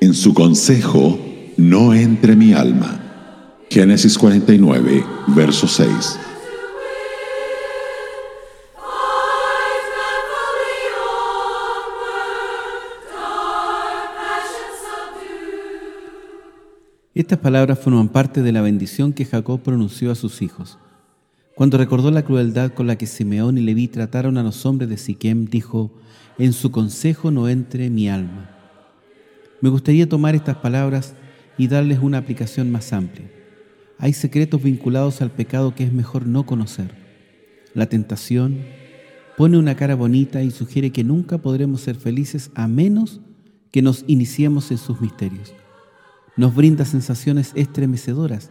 En su consejo no entre mi alma. Génesis 49, verso 6. Estas palabras forman parte de la bendición que Jacob pronunció a sus hijos. Cuando recordó la crueldad con la que Simeón y Leví trataron a los hombres de Siquem, dijo, en su consejo no entre mi alma. Me gustaría tomar estas palabras y darles una aplicación más amplia. Hay secretos vinculados al pecado que es mejor no conocer. La tentación pone una cara bonita y sugiere que nunca podremos ser felices a menos que nos iniciemos en sus misterios. Nos brinda sensaciones estremecedoras,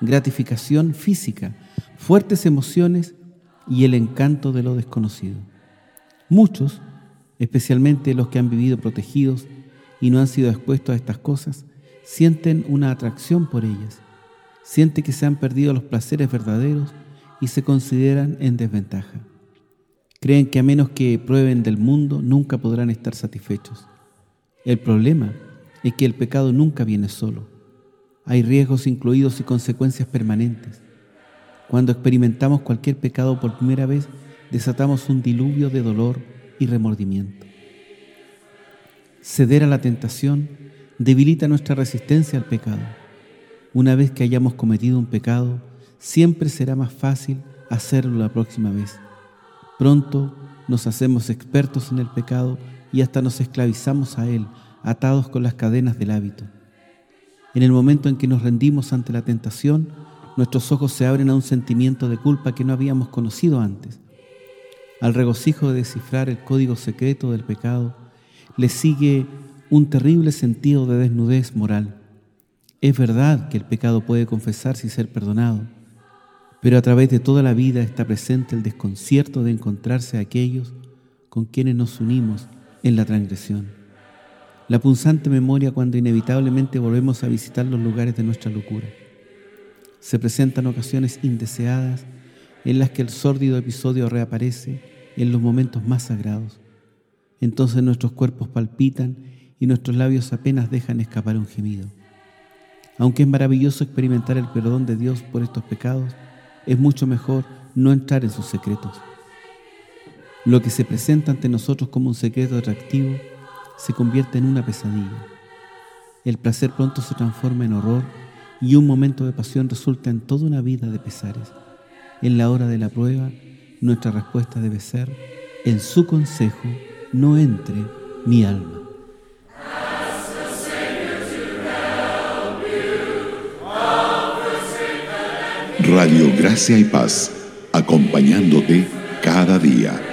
gratificación física, fuertes emociones y el encanto de lo desconocido. Muchos, especialmente los que han vivido protegidos y no han sido expuestos a estas cosas, sienten una atracción por ellas, sienten que se han perdido los placeres verdaderos y se consideran en desventaja. Creen que a menos que prueben del mundo nunca podrán estar satisfechos. El problema es que el pecado nunca viene solo. Hay riesgos incluidos y consecuencias permanentes. Cuando experimentamos cualquier pecado por primera vez, desatamos un diluvio de dolor y remordimiento. Ceder a la tentación debilita nuestra resistencia al pecado. Una vez que hayamos cometido un pecado, siempre será más fácil hacerlo la próxima vez. Pronto nos hacemos expertos en el pecado y hasta nos esclavizamos a él, atados con las cadenas del hábito. En el momento en que nos rendimos ante la tentación, nuestros ojos se abren a un sentimiento de culpa que no habíamos conocido antes. Al regocijo de descifrar el código secreto del pecado, le sigue un terrible sentido de desnudez moral. Es verdad que el pecado puede confesarse y ser perdonado, pero a través de toda la vida está presente el desconcierto de encontrarse a aquellos con quienes nos unimos en la transgresión. La punzante memoria cuando inevitablemente volvemos a visitar los lugares de nuestra locura. Se presentan ocasiones indeseadas en las que el sórdido episodio reaparece en los momentos más sagrados. Entonces nuestros cuerpos palpitan y nuestros labios apenas dejan escapar un gemido. Aunque es maravilloso experimentar el perdón de Dios por estos pecados, es mucho mejor no entrar en sus secretos. Lo que se presenta ante nosotros como un secreto atractivo se convierte en una pesadilla. El placer pronto se transforma en horror y un momento de pasión resulta en toda una vida de pesares. En la hora de la prueba, nuestra respuesta debe ser, en su consejo no entre mi alma. Radio Gracia y Paz, acompañándote cada día.